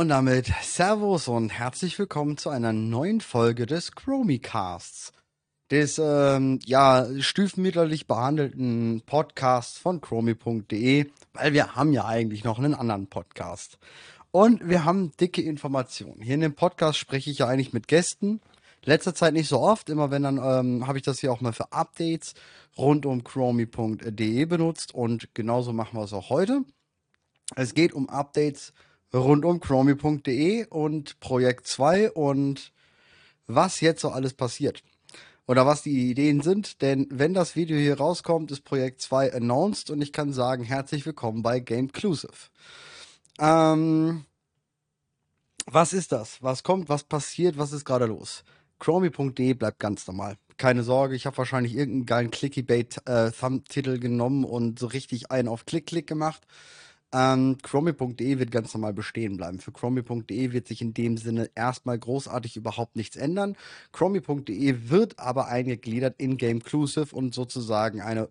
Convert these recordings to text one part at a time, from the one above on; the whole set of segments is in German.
Und damit Servus und herzlich willkommen zu einer neuen Folge des Chromiecasts. Des, ähm, ja, stiefmütterlich behandelten Podcasts von chromie.de, weil wir haben ja eigentlich noch einen anderen Podcast. Und wir haben dicke Informationen. Hier in dem Podcast spreche ich ja eigentlich mit Gästen. Letzter Zeit nicht so oft, immer wenn dann ähm, habe ich das hier auch mal für Updates rund um chromie.de benutzt und genauso machen wir es auch heute. Es geht um Updates rund um chromie.de und Projekt 2 und was jetzt so alles passiert. Oder was die Ideen sind, denn wenn das Video hier rauskommt, ist Projekt 2 announced und ich kann sagen, herzlich willkommen bei Gameclusive. Ähm, was ist das? Was kommt? Was passiert? Was ist gerade los? Chromie.de bleibt ganz normal. Keine Sorge, ich habe wahrscheinlich irgendeinen geilen Clickbait-Thumb-Titel äh, genommen und so richtig einen auf Klick-Klick gemacht. Ähm, Chromie.de wird ganz normal bestehen bleiben. Für Chromie.de wird sich in dem Sinne erstmal großartig überhaupt nichts ändern. Chromie.de wird aber eingegliedert in Gameclusive und sozusagen eine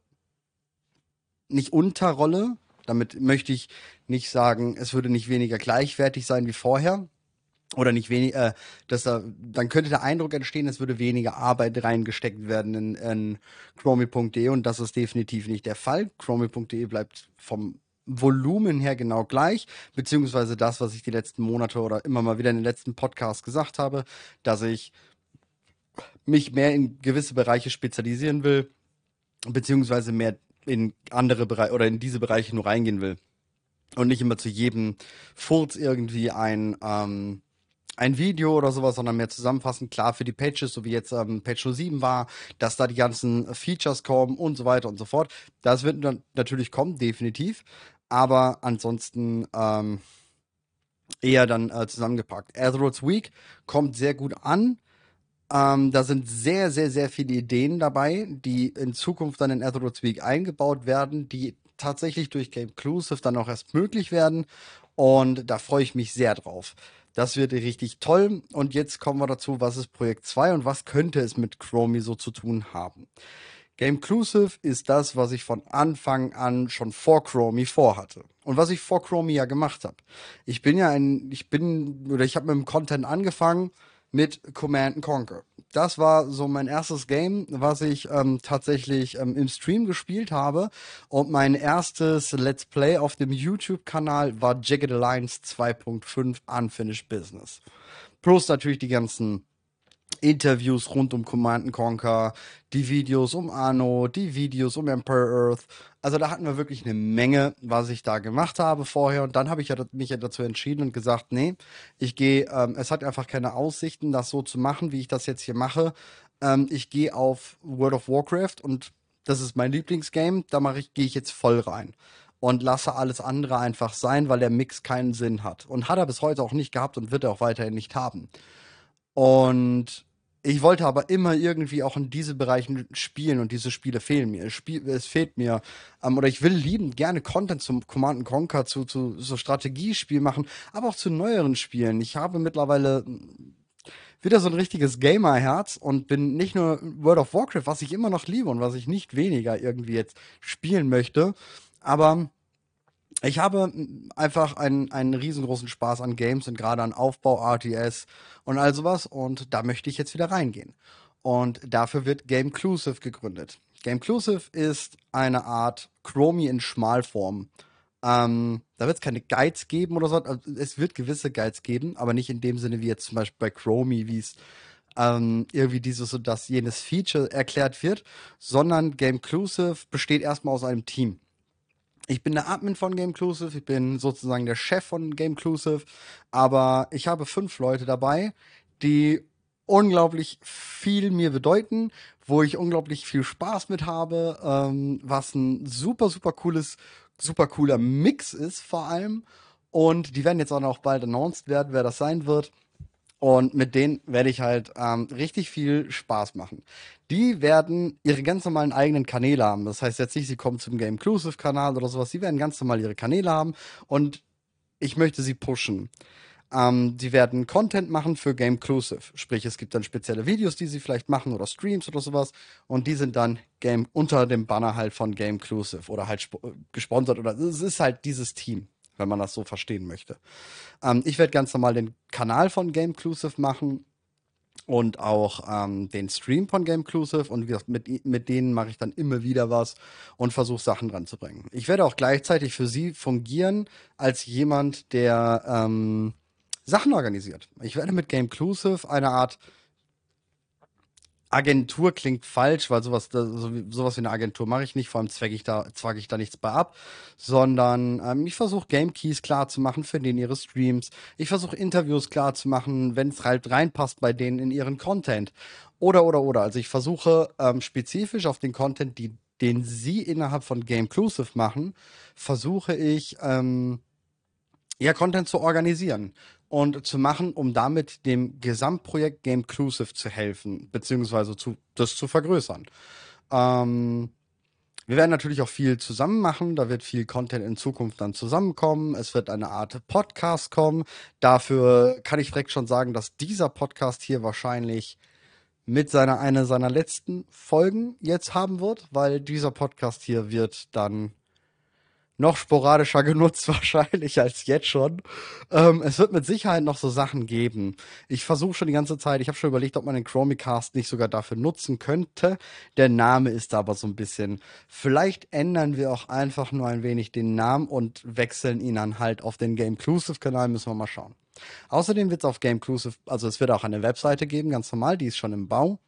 nicht Unterrolle. Damit möchte ich nicht sagen, es würde nicht weniger gleichwertig sein wie vorher. Oder nicht weniger, äh, dass da, dann könnte der Eindruck entstehen, es würde weniger Arbeit reingesteckt werden in, in Chromie.de und das ist definitiv nicht der Fall. Chromie.de bleibt vom Volumen her genau gleich, beziehungsweise das, was ich die letzten Monate oder immer mal wieder in den letzten Podcasts gesagt habe, dass ich mich mehr in gewisse Bereiche spezialisieren will, beziehungsweise mehr in andere Bereiche oder in diese Bereiche nur reingehen will. Und nicht immer zu jedem Furz irgendwie ein, ähm, ein Video oder sowas, sondern mehr zusammenfassend. Klar, für die Pages, so wie jetzt ähm, Page 07 war, dass da die ganzen Features kommen und so weiter und so fort. Das wird dann natürlich kommen, definitiv aber ansonsten ähm, eher dann äh, zusammengepackt. Azeroth's Week kommt sehr gut an. Ähm, da sind sehr, sehr, sehr viele Ideen dabei, die in Zukunft dann in Azeroth's Week eingebaut werden, die tatsächlich durch Game Inclusive dann auch erst möglich werden. Und da freue ich mich sehr drauf. Das wird richtig toll. Und jetzt kommen wir dazu, was ist Projekt 2 und was könnte es mit Chromie so zu tun haben. Gameclusive ist das, was ich von Anfang an schon vor Chromie vorhatte. Und was ich vor Chromie ja gemacht habe. Ich bin ja ein, ich bin, oder ich habe mit dem Content angefangen mit Command Conquer. Das war so mein erstes Game, was ich ähm, tatsächlich ähm, im Stream gespielt habe. Und mein erstes Let's Play auf dem YouTube-Kanal war Jagged Alliance 2.5 Unfinished Business. Plus natürlich die ganzen Interviews rund um Command Conquer, die Videos um Anno, die Videos um Emperor Earth. Also da hatten wir wirklich eine Menge, was ich da gemacht habe vorher. Und dann habe ich ja, mich ja dazu entschieden und gesagt, nee, ich gehe, ähm, es hat einfach keine Aussichten, das so zu machen, wie ich das jetzt hier mache. Ähm, ich gehe auf World of Warcraft und das ist mein Lieblingsgame. Da mache ich, gehe ich jetzt voll rein und lasse alles andere einfach sein, weil der Mix keinen Sinn hat. Und hat er bis heute auch nicht gehabt und wird er auch weiterhin nicht haben. Und ich wollte aber immer irgendwie auch in diese Bereichen spielen und diese Spiele fehlen mir. Es, fehlt mir. Ähm, oder ich will lieben gerne Content zum Command Conquer, zu, zu so Strategiespiel machen, aber auch zu neueren Spielen. Ich habe mittlerweile wieder so ein richtiges Gamer-Herz und bin nicht nur World of Warcraft, was ich immer noch liebe und was ich nicht weniger irgendwie jetzt spielen möchte, aber ich habe einfach einen, einen riesengroßen Spaß an Games und gerade an Aufbau, RTS und all sowas und da möchte ich jetzt wieder reingehen. Und dafür wird Gameclusive gegründet. Gameclusive ist eine Art Chromie in Schmalform. Ähm, da wird es keine Guides geben oder so. Also es wird gewisse Guides geben, aber nicht in dem Sinne wie jetzt zum Beispiel bei Chromie, wie es ähm, irgendwie dieses und das jenes Feature erklärt wird, sondern Gameclusive besteht erstmal aus einem Team. Ich bin der Admin von Gameclusive, ich bin sozusagen der Chef von Gameclusive, aber ich habe fünf Leute dabei, die unglaublich viel mir bedeuten, wo ich unglaublich viel Spaß mit habe, ähm, was ein super, super cooles, super cooler Mix ist vor allem. Und die werden jetzt auch noch bald announced werden, wer das sein wird. Und mit denen werde ich halt ähm, richtig viel Spaß machen. Die werden ihre ganz normalen eigenen Kanäle haben. Das heißt jetzt nicht, sie kommen zum Game Inclusive Kanal oder sowas. Sie werden ganz normal ihre Kanäle haben und ich möchte sie pushen. Ähm, sie werden Content machen für Game Inclusive. Sprich, es gibt dann spezielle Videos, die sie vielleicht machen oder Streams oder sowas. Und die sind dann Game unter dem Banner halt von Game Inclusive oder halt gesponsert oder es ist halt dieses Team. Wenn man das so verstehen möchte. Ähm, ich werde ganz normal den Kanal von Gameclusive machen und auch ähm, den Stream von Gameclusive und mit, mit denen mache ich dann immer wieder was und versuche Sachen ranzubringen. Ich werde auch gleichzeitig für sie fungieren als jemand, der ähm, Sachen organisiert. Ich werde mit Gameclusive eine Art Agentur klingt falsch, weil sowas, sowas wie eine Agentur mache ich nicht, vor allem zwecke ich da, zwacke ich da nichts bei ab, sondern ähm, ich versuche Game Keys klar zu machen für denen ihre Streams. Ich versuche Interviews klar zu machen, wenn es halt reinpasst bei denen in ihren Content. Oder, oder, oder. Also ich versuche ähm, spezifisch auf den Content, die, den sie innerhalb von Gameclusive machen, versuche ich, ähm, ja, Content zu organisieren und zu machen, um damit dem Gesamtprojekt Gameclusive zu helfen, beziehungsweise zu, das zu vergrößern. Ähm, wir werden natürlich auch viel zusammen machen. Da wird viel Content in Zukunft dann zusammenkommen. Es wird eine Art Podcast kommen. Dafür kann ich direkt schon sagen, dass dieser Podcast hier wahrscheinlich mit seiner einer seiner letzten Folgen jetzt haben wird, weil dieser Podcast hier wird dann noch sporadischer genutzt wahrscheinlich als jetzt schon. Ähm, es wird mit Sicherheit noch so Sachen geben. Ich versuche schon die ganze Zeit, ich habe schon überlegt, ob man den Chromicast nicht sogar dafür nutzen könnte. Der Name ist aber so ein bisschen. Vielleicht ändern wir auch einfach nur ein wenig den Namen und wechseln ihn dann halt auf den Gameclusive-Kanal, müssen wir mal schauen. Außerdem wird es auf Gameclusive, also es wird auch eine Webseite geben, ganz normal, die ist schon im Bau.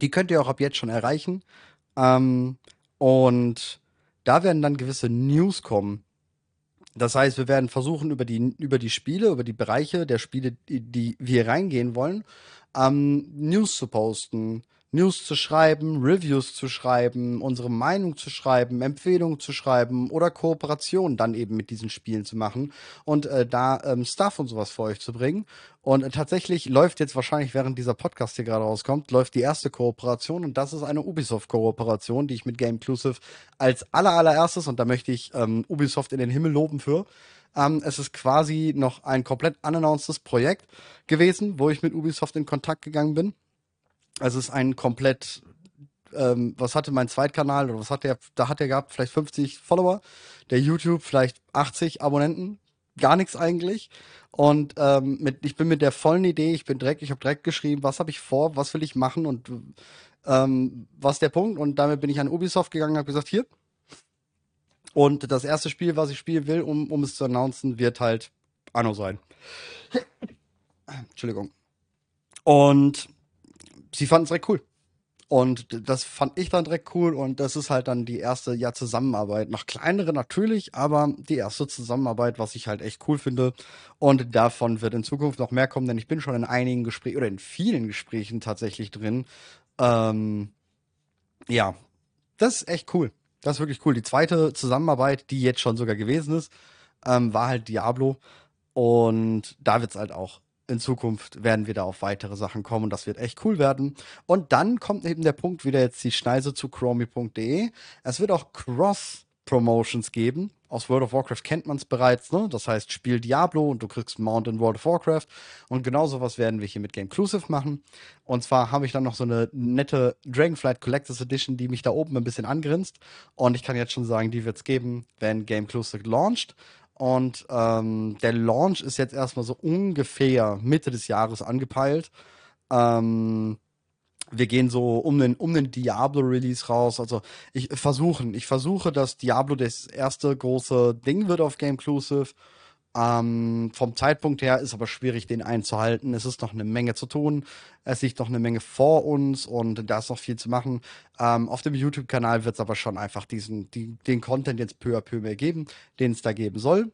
Die könnt ihr auch ab jetzt schon erreichen. Ähm, und da werden dann gewisse News kommen. Das heißt, wir werden versuchen, über die, über die Spiele, über die Bereiche der Spiele, die, die wir reingehen wollen, ähm, News zu posten, News zu schreiben, Reviews zu schreiben, unsere Meinung zu schreiben, Empfehlungen zu schreiben oder Kooperationen dann eben mit diesen Spielen zu machen und äh, da ähm, Stuff und sowas für euch zu bringen. Und äh, tatsächlich läuft jetzt wahrscheinlich, während dieser Podcast hier gerade rauskommt, läuft die erste Kooperation und das ist eine Ubisoft-Kooperation, die ich mit Game Inclusive als aller allererstes und da möchte ich ähm, Ubisoft in den Himmel loben für. Ähm, es ist quasi noch ein komplett unannouncedes Projekt gewesen, wo ich mit Ubisoft in Kontakt gegangen bin also es ist ein komplett, ähm, was hatte mein Zweitkanal oder was hat der, da hat er gehabt, vielleicht 50 Follower, der YouTube vielleicht 80 Abonnenten, gar nichts eigentlich. Und ähm, mit, ich bin mit der vollen Idee, ich bin direkt, ich habe direkt geschrieben, was habe ich vor, was will ich machen und ähm, was der Punkt. Und damit bin ich an Ubisoft gegangen, habe gesagt, hier. Und das erste Spiel, was ich spielen will, um, um es zu announcen, wird halt Anno sein. Entschuldigung. Und sie fanden es direkt cool. Und das fand ich dann direkt cool und das ist halt dann die erste ja Zusammenarbeit. Noch kleinere natürlich, aber die erste Zusammenarbeit, was ich halt echt cool finde. Und davon wird in Zukunft noch mehr kommen, denn ich bin schon in einigen Gesprächen oder in vielen Gesprächen tatsächlich drin. Ähm, ja, das ist echt cool. Das ist wirklich cool. Die zweite Zusammenarbeit, die jetzt schon sogar gewesen ist, ähm, war halt Diablo. Und da wird es halt auch in Zukunft werden wir da auf weitere Sachen kommen und das wird echt cool werden. Und dann kommt eben der Punkt wieder jetzt die Schneise zu chromi.de. Es wird auch Cross-Promotions geben. Aus World of Warcraft kennt man es bereits, ne? Das heißt, spiel Diablo und du kriegst Mount in World of Warcraft. Und genau sowas werden wir hier mit Gameclusive machen. Und zwar habe ich dann noch so eine nette Dragonflight Collectors Edition, die mich da oben ein bisschen angrinst. Und ich kann jetzt schon sagen, die wird es geben, wenn Gameclusive launcht. Und ähm, der Launch ist jetzt erstmal so ungefähr Mitte des Jahres angepeilt. Ähm, wir gehen so um den, um den Diablo-Release raus. Also ich versuchen, ich versuche, dass Diablo das erste große Ding wird auf Gameclusive. Ähm, vom Zeitpunkt her ist aber schwierig, den einzuhalten. Es ist noch eine Menge zu tun. Es liegt noch eine Menge vor uns und da ist noch viel zu machen. Ähm, auf dem YouTube-Kanal wird es aber schon einfach diesen, die, den Content jetzt peu à peu mehr geben, den es da geben soll.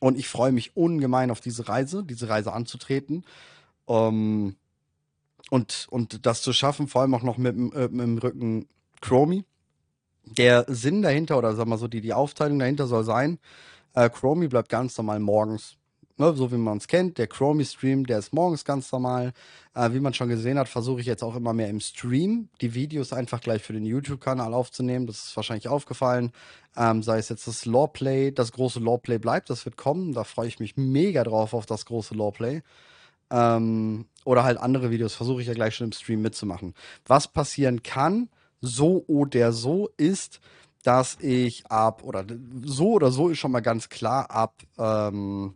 Und ich freue mich ungemein auf diese Reise, diese Reise anzutreten. Ähm, und, und das zu schaffen, vor allem auch noch mit, äh, mit dem Rücken Chromie. Der Sinn dahinter, oder sag mal so, die, die Aufteilung dahinter soll sein, äh, Chromie bleibt ganz normal morgens. Ne, so wie man es kennt. Der Chromie-Stream, der ist morgens ganz normal. Äh, wie man schon gesehen hat, versuche ich jetzt auch immer mehr im Stream die Videos einfach gleich für den YouTube-Kanal aufzunehmen. Das ist wahrscheinlich aufgefallen. Ähm, sei es jetzt das Lawplay, das große Lawplay bleibt, das wird kommen. Da freue ich mich mega drauf auf das große Lawplay. Ähm, oder halt andere Videos versuche ich ja gleich schon im Stream mitzumachen. Was passieren kann, so oder so, ist, dass ich ab, oder so oder so ist schon mal ganz klar, ab ähm,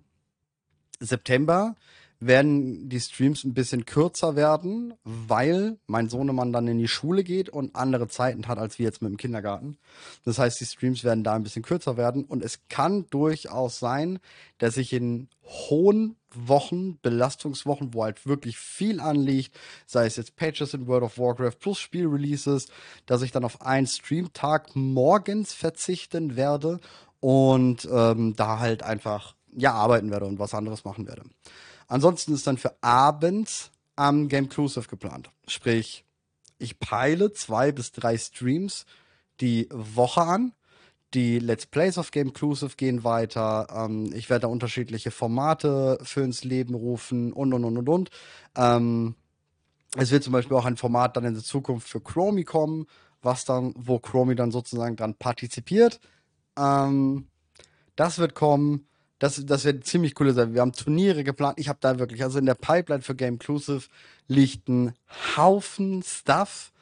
September werden die Streams ein bisschen kürzer werden, weil mein Sohnemann dann in die Schule geht und andere Zeiten hat als wir jetzt mit dem Kindergarten. Das heißt, die Streams werden da ein bisschen kürzer werden und es kann durchaus sein, dass ich in hohen Wochen, Belastungswochen, wo halt wirklich viel anliegt, sei es jetzt Patches in World of Warcraft plus Spielreleases, dass ich dann auf einen Streamtag morgens verzichten werde und ähm, da halt einfach ja arbeiten werde und was anderes machen werde. Ansonsten ist dann für abends am Game Inclusive geplant. Sprich, ich peile zwei bis drei Streams die Woche an. Die Let's Plays of Game Inclusive gehen weiter. Ähm, ich werde da unterschiedliche Formate für ins Leben rufen und und und und und. Ähm, es wird zum Beispiel auch ein Format dann in der Zukunft für Chromie kommen, was dann, wo Chromie dann sozusagen dran partizipiert. Ähm, das wird kommen. Das, das wird ziemlich coole sein. Wir haben Turniere geplant. Ich habe da wirklich, also in der Pipeline für Game Inclusive liegt ein Haufen Stuff.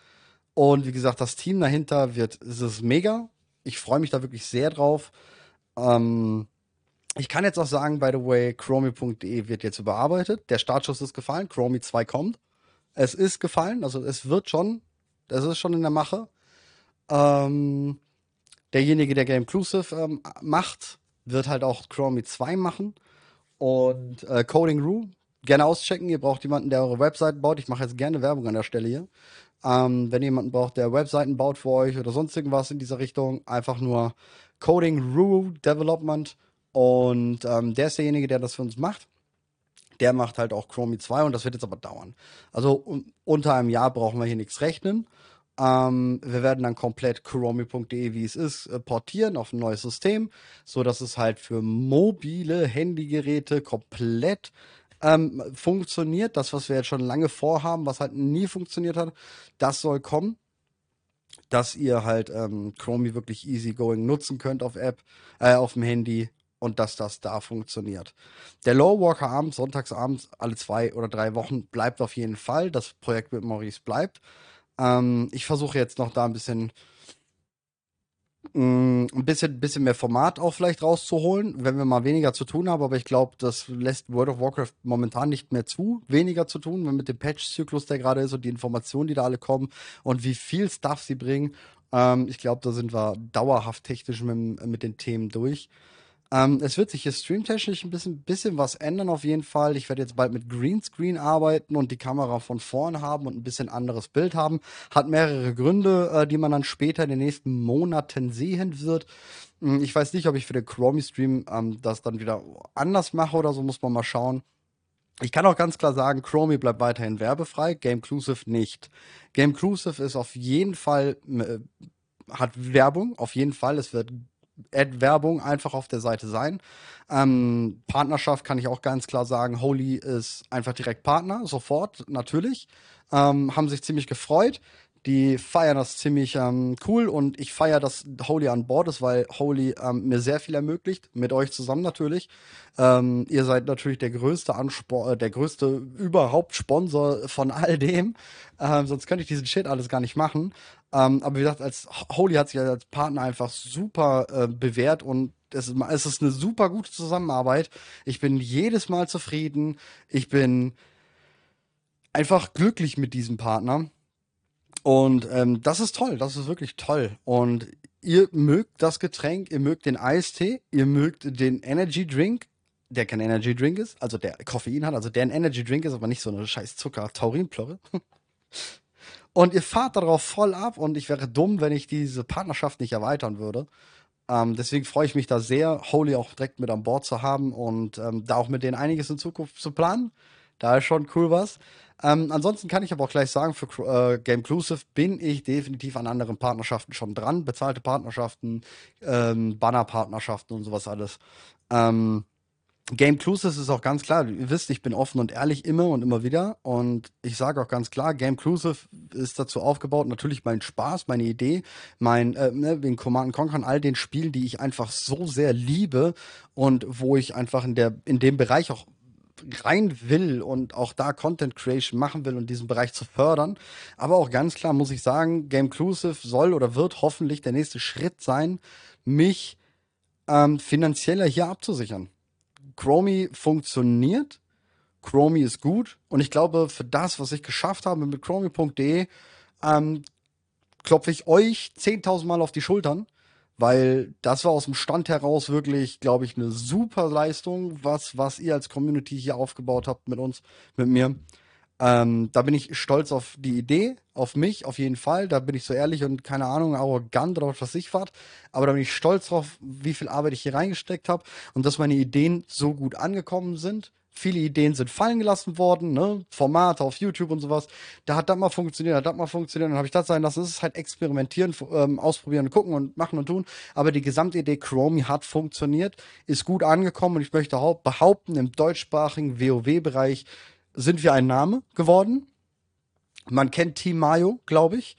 Und wie gesagt, das Team dahinter wird, es ist mega. Ich freue mich da wirklich sehr drauf. Ähm, ich kann jetzt auch sagen, by the way, chromie.de wird jetzt überarbeitet. Der Startschuss ist gefallen. Chromie 2 kommt. Es ist gefallen, also es wird schon, das ist schon in der Mache. Ähm, derjenige, der Game Inclusive ähm, macht, wird halt auch Chromie 2 machen. Und äh, Coding Roo, gerne auschecken. Ihr braucht jemanden, der eure Webseiten baut. Ich mache jetzt gerne Werbung an der Stelle hier. Ähm, wenn ihr jemanden braucht, der Webseiten baut für euch oder sonst irgendwas in dieser Richtung, einfach nur Coding Roo Development. Und ähm, der ist derjenige, der das für uns macht. Der macht halt auch Chromie 2 und das wird jetzt aber dauern. Also un unter einem Jahr brauchen wir hier nichts rechnen. Ähm, wir werden dann komplett Kuromi.de, wie es ist, äh, portieren auf ein neues System, so dass es halt für mobile Handygeräte komplett ähm, funktioniert. Das, was wir jetzt schon lange vorhaben, was halt nie funktioniert hat, das soll kommen. Dass ihr halt ähm, Chromie wirklich easygoing nutzen könnt auf App, äh, auf dem Handy und dass das da funktioniert. Der Low Walker abends, sonntagsabends, alle zwei oder drei Wochen bleibt auf jeden Fall. Das Projekt mit Maurice bleibt. Ähm, ich versuche jetzt noch da ein bisschen mm, ein bisschen, bisschen mehr Format auch vielleicht rauszuholen, wenn wir mal weniger zu tun haben, aber ich glaube, das lässt World of Warcraft momentan nicht mehr zu, weniger zu tun, wenn mit dem Patch-Zyklus, der gerade ist und die Informationen, die da alle kommen und wie viel Stuff sie bringen. Ähm, ich glaube, da sind wir dauerhaft technisch mit, mit den Themen durch. Ähm, es wird sich hier streamtechnisch ein bisschen, bisschen was ändern auf jeden Fall. Ich werde jetzt bald mit Greenscreen arbeiten und die Kamera von vorn haben und ein bisschen anderes Bild haben. Hat mehrere Gründe, äh, die man dann später in den nächsten Monaten sehen wird. Hm, ich weiß nicht, ob ich für den Chromie-Stream ähm, das dann wieder anders mache oder so, muss man mal schauen. Ich kann auch ganz klar sagen, Chromie bleibt weiterhin werbefrei, Gameclusive nicht. Gameclusive ist auf jeden Fall, äh, hat Werbung, auf jeden Fall. Es wird Ad-Werbung einfach auf der Seite sein. Ähm, Partnerschaft kann ich auch ganz klar sagen, Holy ist einfach direkt Partner, sofort, natürlich. Ähm, haben sich ziemlich gefreut. Die feiern das ziemlich ähm, cool und ich feiere, dass Holy an Bord ist, weil Holy ähm, mir sehr viel ermöglicht, mit euch zusammen natürlich. Ähm, ihr seid natürlich der größte Anspor äh, der größte überhaupt Sponsor von all dem. Ähm, sonst könnte ich diesen Shit alles gar nicht machen. Ähm, aber wie gesagt, als Holy hat sich als Partner einfach super äh, bewährt und es ist, es ist eine super gute Zusammenarbeit. Ich bin jedes Mal zufrieden. Ich bin einfach glücklich mit diesem Partner. Und ähm, das ist toll, das ist wirklich toll. Und ihr mögt das Getränk, ihr mögt den Eistee, ihr mögt den Energy Drink, der kein Energy Drink ist, also der Koffein hat, also der ein Energy Drink ist, aber nicht so eine scheiß Zucker-Taurinplörre. Und ihr fahrt darauf voll ab und ich wäre dumm, wenn ich diese Partnerschaft nicht erweitern würde. Ähm, deswegen freue ich mich da sehr, Holy auch direkt mit an Bord zu haben und ähm, da auch mit denen einiges in Zukunft zu planen. Da ist schon cool was. Ähm, ansonsten kann ich aber auch gleich sagen, für äh, Gameclusive bin ich definitiv an anderen Partnerschaften schon dran. Bezahlte Partnerschaften, ähm, Bannerpartnerschaften und sowas alles. Ähm, Game Clusive ist auch ganz klar, ihr wisst, ich bin offen und ehrlich immer und immer wieder. Und ich sage auch ganz klar, Game Clusive ist dazu aufgebaut, natürlich mein Spaß, meine Idee, mein, äh, ne, wegen Command Conquer, all den Spielen, die ich einfach so sehr liebe und wo ich einfach in der, in dem Bereich auch rein will und auch da Content Creation machen will und diesen Bereich zu fördern. Aber auch ganz klar muss ich sagen, Gameclusive soll oder wird hoffentlich der nächste Schritt sein, mich ähm, finanzieller hier abzusichern. Chromie funktioniert, Chromie ist gut und ich glaube, für das, was ich geschafft habe mit chromie.de, ähm, klopfe ich euch 10.000 Mal auf die Schultern weil das war aus dem Stand heraus wirklich, glaube ich, eine super Leistung, was, was ihr als Community hier aufgebaut habt mit uns, mit mir. Ähm, da bin ich stolz auf die Idee, auf mich auf jeden Fall. Da bin ich so ehrlich und keine Ahnung, arrogant oder was ich war. Aber da bin ich stolz drauf, wie viel Arbeit ich hier reingesteckt habe und dass meine Ideen so gut angekommen sind viele Ideen sind fallen gelassen worden, ne? Formate auf YouTube und sowas. Da hat das mal funktioniert, hat das mal funktioniert, dann habe ich das sein lassen. Es ist halt experimentieren, ähm, ausprobieren, gucken und machen und tun. Aber die Gesamtidee Chromie hat funktioniert, ist gut angekommen und ich möchte behaupten, im deutschsprachigen WoW-Bereich sind wir ein Name geworden. Man kennt Team Mayo, glaube ich.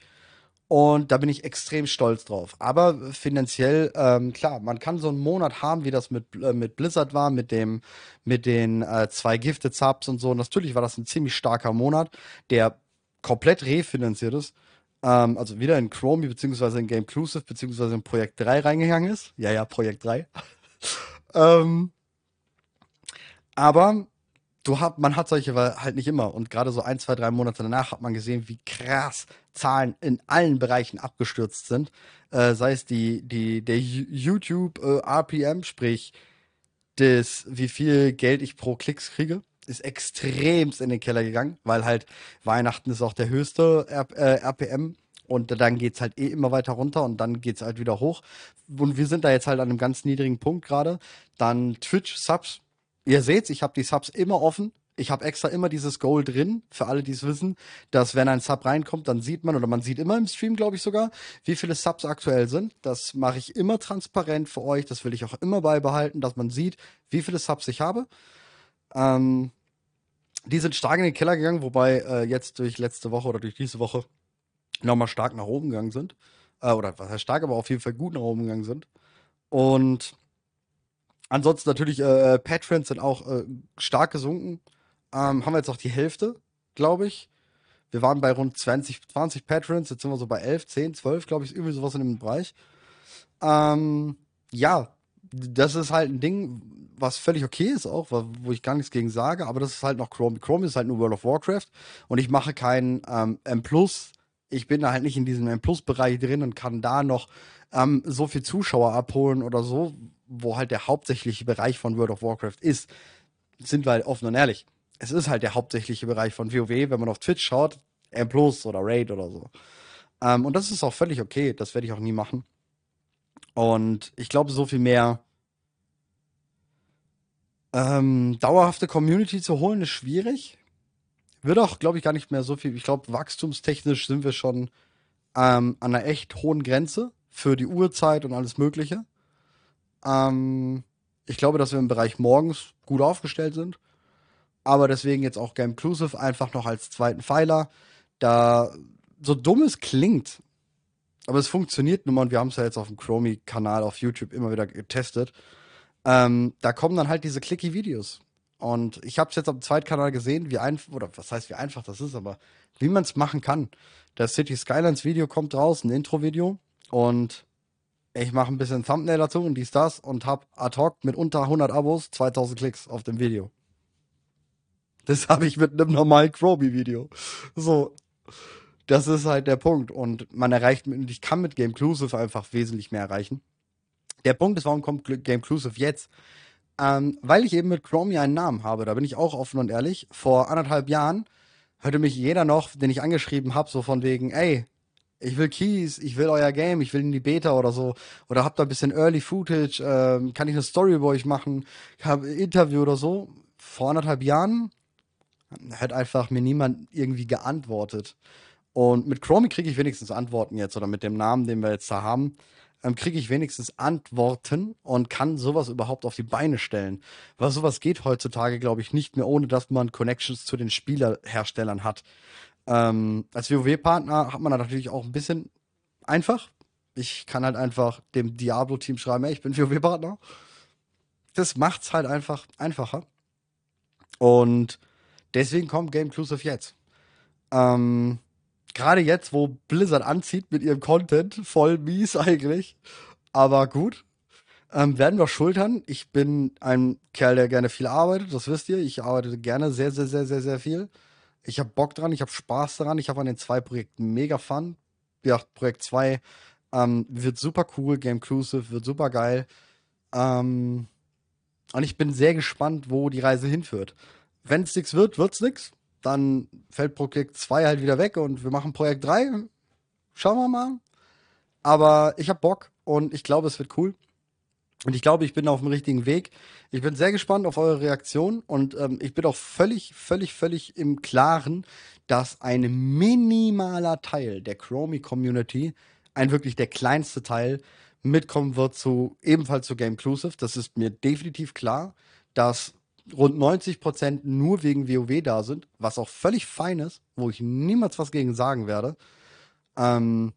Und da bin ich extrem stolz drauf. Aber finanziell, ähm, klar, man kann so einen Monat haben, wie das mit, äh, mit Blizzard war, mit dem, mit den äh, zwei Gifted Subs und so. natürlich war das ein ziemlich starker Monat, der komplett refinanziert ist. Ähm, also wieder in Chromie, beziehungsweise in Gameclusive, beziehungsweise in Projekt 3 reingegangen ist. Ja, ja, Projekt 3. ähm, aber du hat, man hat solche halt nicht immer. Und gerade so ein, zwei, drei Monate danach hat man gesehen, wie krass Zahlen in allen Bereichen abgestürzt sind. Äh, sei es die, die, der YouTube äh, RPM, sprich, das, wie viel Geld ich pro Klicks kriege, ist extremst in den Keller gegangen, weil halt Weihnachten ist auch der höchste R äh, RPM und dann geht's halt eh immer weiter runter und dann geht's halt wieder hoch. Und wir sind da jetzt halt an einem ganz niedrigen Punkt gerade. Dann Twitch-Subs Ihr seht, ich habe die Subs immer offen. Ich habe extra immer dieses Goal drin, für alle, die es wissen, dass wenn ein Sub reinkommt, dann sieht man, oder man sieht immer im Stream, glaube ich sogar, wie viele Subs aktuell sind. Das mache ich immer transparent für euch. Das will ich auch immer beibehalten, dass man sieht, wie viele Subs ich habe. Ähm, die sind stark in den Keller gegangen, wobei äh, jetzt durch letzte Woche oder durch diese Woche nochmal stark nach oben gegangen sind. Äh, oder was heißt stark, aber auf jeden Fall gut nach oben gegangen sind. Und Ansonsten natürlich, äh, äh, Patrons sind auch äh, stark gesunken. Ähm, haben wir jetzt auch die Hälfte, glaube ich. Wir waren bei rund 20, 20 Patrons, jetzt sind wir so bei 11, 10, 12, glaube ich, irgendwie sowas in dem Bereich. Ähm, ja, das ist halt ein Ding, was völlig okay ist auch, wo ich gar nichts gegen sage, aber das ist halt noch Chrome. Chrome ist halt nur World of Warcraft und ich mache kein ähm, M+. Ich bin da halt nicht in diesem M+-Bereich drin und kann da noch ähm, so viel Zuschauer abholen oder so, wo halt der hauptsächliche Bereich von World of Warcraft ist, sind wir halt offen und ehrlich. Es ist halt der hauptsächliche Bereich von WoW, wenn man auf Twitch schaut, M Plus oder Raid oder so. Ähm, und das ist auch völlig okay, das werde ich auch nie machen. Und ich glaube, so viel mehr ähm, dauerhafte Community zu holen, ist schwierig. Wird auch, glaube ich, gar nicht mehr so viel. Ich glaube, wachstumstechnisch sind wir schon ähm, an einer echt hohen Grenze für die Uhrzeit und alles Mögliche. Ähm, ich glaube, dass wir im Bereich morgens gut aufgestellt sind. Aber deswegen jetzt auch Game Inclusive einfach noch als zweiten Pfeiler. Da so dumm es klingt, aber es funktioniert nun mal und wir haben es ja jetzt auf dem Chromie-Kanal auf YouTube immer wieder getestet. Ähm, da kommen dann halt diese clicky-Videos. Und ich habe es jetzt dem Zweitkanal gesehen, wie einfach, oder was heißt wie einfach das ist, aber wie man es machen kann. Das City Skylines Video kommt raus, ein Intro-Video. Und ich mache ein bisschen Thumbnail dazu und dies, das und hab ad hoc mit unter 100 Abos 2000 Klicks auf dem Video. Das habe ich mit einem normalen Chromie-Video. So. Das ist halt der Punkt. Und man erreicht, ich kann mit Gameclusive einfach wesentlich mehr erreichen. Der Punkt ist, warum kommt Gameclusive jetzt? Ähm, weil ich eben mit Chromie einen Namen habe. Da bin ich auch offen und ehrlich. Vor anderthalb Jahren hörte mich jeder noch, den ich angeschrieben habe, so von wegen, ey, ich will Keys, ich will euer Game, ich will in die Beta oder so. Oder habt da ein bisschen Early Footage, ähm, kann ich eine Story bei euch machen, habe Interview oder so. Vor anderthalb Jahren hat einfach mir niemand irgendwie geantwortet. Und mit Chromie kriege ich wenigstens Antworten jetzt oder mit dem Namen, den wir jetzt da haben, ähm, kriege ich wenigstens Antworten und kann sowas überhaupt auf die Beine stellen. Weil sowas geht heutzutage, glaube ich, nicht mehr, ohne dass man Connections zu den Spielerherstellern hat. Ähm, als WoW-Partner hat man natürlich auch ein bisschen einfach. Ich kann halt einfach dem Diablo-Team schreiben, ey, ich bin WoW-Partner. Das macht's halt einfach einfacher. Und deswegen kommt Game Inclusive jetzt. Ähm, Gerade jetzt, wo Blizzard anzieht mit ihrem Content, voll mies eigentlich. Aber gut. Ähm, werden wir schultern. Ich bin ein Kerl, der gerne viel arbeitet, das wisst ihr. Ich arbeite gerne sehr, sehr, sehr, sehr, sehr viel. Ich habe Bock dran, ich habe Spaß daran. Ich habe an den zwei Projekten mega Fun. Ja, Projekt 2 ähm, wird super cool, Game Inclusive wird super geil. Ähm, und ich bin sehr gespannt, wo die Reise hinführt. Wenn es nichts wird, wird es nichts. Dann fällt Projekt 2 halt wieder weg und wir machen Projekt 3. Schauen wir mal. Aber ich habe Bock und ich glaube, es wird cool. Und ich glaube, ich bin auf dem richtigen Weg. Ich bin sehr gespannt auf eure Reaktion und ähm, ich bin auch völlig, völlig, völlig im Klaren, dass ein minimaler Teil der Chromie-Community, ein wirklich der kleinste Teil, mitkommen wird zu ebenfalls zu Game Inclusive. Das ist mir definitiv klar, dass rund 90 Prozent nur wegen WoW da sind, was auch völlig fein ist, wo ich niemals was gegen sagen werde. Ähm,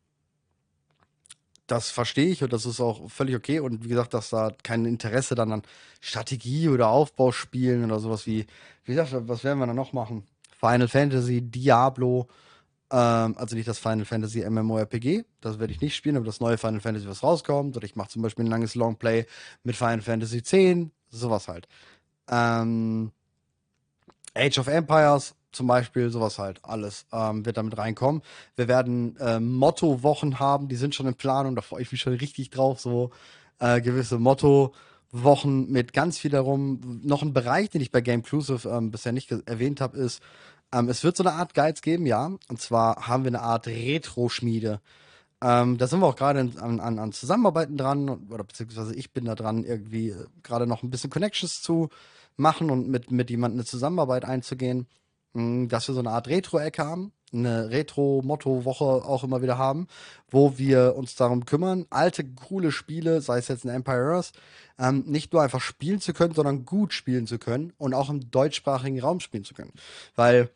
das verstehe ich und das ist auch völlig okay. Und wie gesagt, dass da kein Interesse dann an Strategie oder Aufbauspielen oder sowas wie, wie gesagt, was werden wir da noch machen? Final Fantasy, Diablo, ähm, also nicht das Final Fantasy MMORPG, das werde ich nicht spielen, aber das neue Final Fantasy, was rauskommt. Oder ich mache zum Beispiel ein langes Longplay mit Final Fantasy X, sowas halt. Ähm, Age of Empires zum Beispiel, sowas halt, alles ähm, wird damit reinkommen. Wir werden äh, Motto-Wochen haben, die sind schon in Planung, da freue ich mich schon richtig drauf, so äh, gewisse Motto-Wochen mit ganz viel darum. Noch ein Bereich, den ich bei Game Inclusive ähm, bisher nicht erwähnt habe, ist, ähm, es wird so eine Art Guides geben, ja. Und zwar haben wir eine Art Retro-Schmiede. Ähm, da sind wir auch gerade an, an, an, Zusammenarbeiten dran, oder beziehungsweise ich bin da dran, irgendwie äh, gerade noch ein bisschen Connections zu machen und mit, mit jemandem eine Zusammenarbeit einzugehen, dass wir so eine Art Retro-Ecke haben, eine Retro-Motto-Woche auch immer wieder haben, wo wir uns darum kümmern, alte, coole Spiele, sei es jetzt ein Empire Earth, ähm, nicht nur einfach spielen zu können, sondern gut spielen zu können und auch im deutschsprachigen Raum spielen zu können. Weil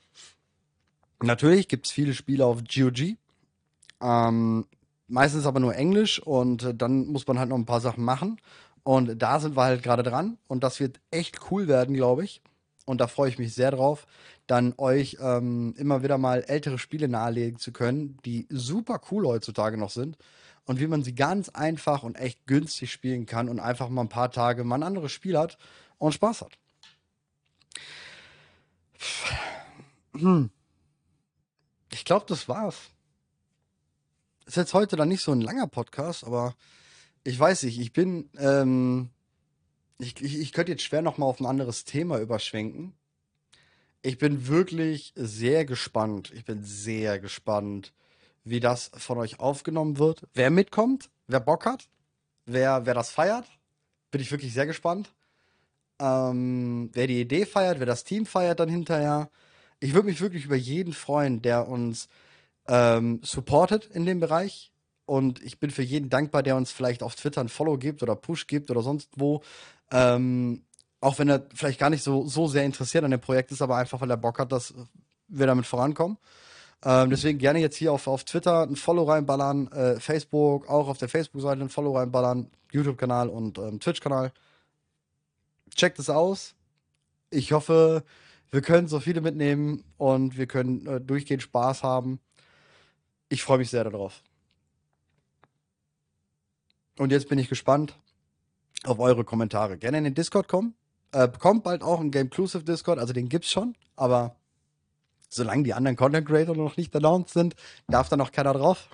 natürlich gibt es viele Spiele auf GOG, ähm, meistens aber nur Englisch und äh, dann muss man halt noch ein paar Sachen machen. Und da sind wir halt gerade dran und das wird echt cool werden, glaube ich. Und da freue ich mich sehr drauf, dann euch ähm, immer wieder mal ältere Spiele nahelegen zu können, die super cool heutzutage noch sind. Und wie man sie ganz einfach und echt günstig spielen kann und einfach mal ein paar Tage mal ein anderes Spiel hat und Spaß hat. Hm. Ich glaube, das war's. Ist jetzt heute dann nicht so ein langer Podcast, aber ich weiß nicht, ich bin, ähm, ich, ich, ich könnte jetzt schwer nochmal auf ein anderes Thema überschwenken. Ich bin wirklich sehr gespannt. Ich bin sehr gespannt, wie das von euch aufgenommen wird. Wer mitkommt, wer Bock hat, wer, wer das feiert, bin ich wirklich sehr gespannt. Ähm, wer die Idee feiert, wer das Team feiert dann hinterher. Ich würde mich wirklich über jeden freuen, der uns ähm, supportet in dem Bereich. Und ich bin für jeden dankbar, der uns vielleicht auf Twitter ein Follow gibt oder Push gibt oder sonst wo. Ähm, auch wenn er vielleicht gar nicht so, so sehr interessiert an dem Projekt ist, aber einfach, weil er Bock hat, dass wir damit vorankommen. Ähm, deswegen gerne jetzt hier auf, auf Twitter ein Follow reinballern, äh, Facebook, auch auf der Facebook-Seite ein Follow reinballern, YouTube-Kanal und ähm, Twitch-Kanal. Checkt es aus. Ich hoffe, wir können so viele mitnehmen und wir können äh, durchgehend Spaß haben. Ich freue mich sehr darauf. Und jetzt bin ich gespannt auf eure Kommentare. Gerne in den Discord kommen. Äh, kommt bald auch ein Gameclusive Discord, also den gibt's schon, aber solange die anderen Content Creator noch nicht announced sind, darf da noch keiner drauf.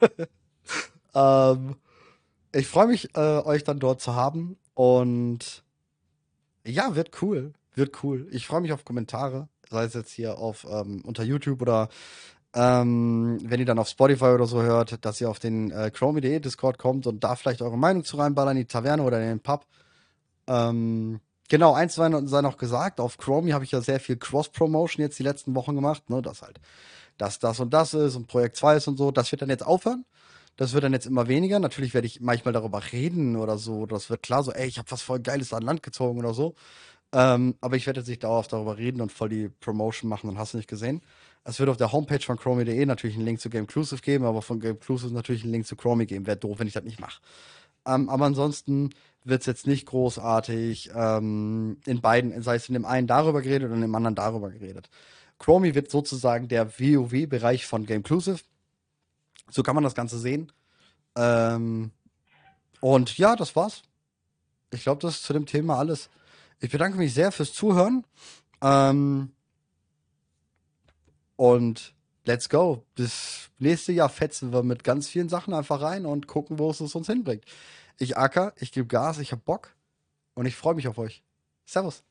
ähm, ich freue mich, äh, euch dann dort zu haben und ja, wird cool. Wird cool. Ich freue mich auf Kommentare, sei es jetzt hier auf ähm, unter YouTube oder ähm, wenn ihr dann auf Spotify oder so hört, dass ihr auf den äh, Chromie.de Discord kommt und da vielleicht eure Meinung zu reinballern, in die Taverne oder in den Pub. Ähm, genau, eins sei noch gesagt, auf Chromie habe ich ja sehr viel Cross-Promotion jetzt die letzten Wochen gemacht, ne, dass halt dass das und das ist und Projekt 2 ist und so. Das wird dann jetzt aufhören. Das wird dann jetzt immer weniger. Natürlich werde ich manchmal darüber reden oder so. Das wird klar so, ey, ich habe was voll Geiles an Land gezogen oder so. Ähm, aber ich werde jetzt nicht dauerhaft darüber reden und voll die Promotion machen und hast du nicht gesehen. Es wird auf der Homepage von Chromie.de natürlich einen Link zu Game Inclusive geben, aber von Game Inclusive natürlich einen Link zu Chromie geben. Wäre doof, wenn ich das nicht mache. Ähm, aber ansonsten wird es jetzt nicht großartig ähm, in beiden, sei es in dem einen darüber geredet und in dem anderen darüber geredet. Chromie wird sozusagen der WoW-Bereich von Gameclusive. So kann man das Ganze sehen. Ähm, und ja, das war's. Ich glaube, das ist zu dem Thema alles. Ich bedanke mich sehr fürs Zuhören. Ähm, und let's go. Bis nächste Jahr fetzen wir mit ganz vielen Sachen einfach rein und gucken, wo es uns hinbringt. Ich acker, ich gebe Gas, ich hab Bock und ich freue mich auf euch. Servus.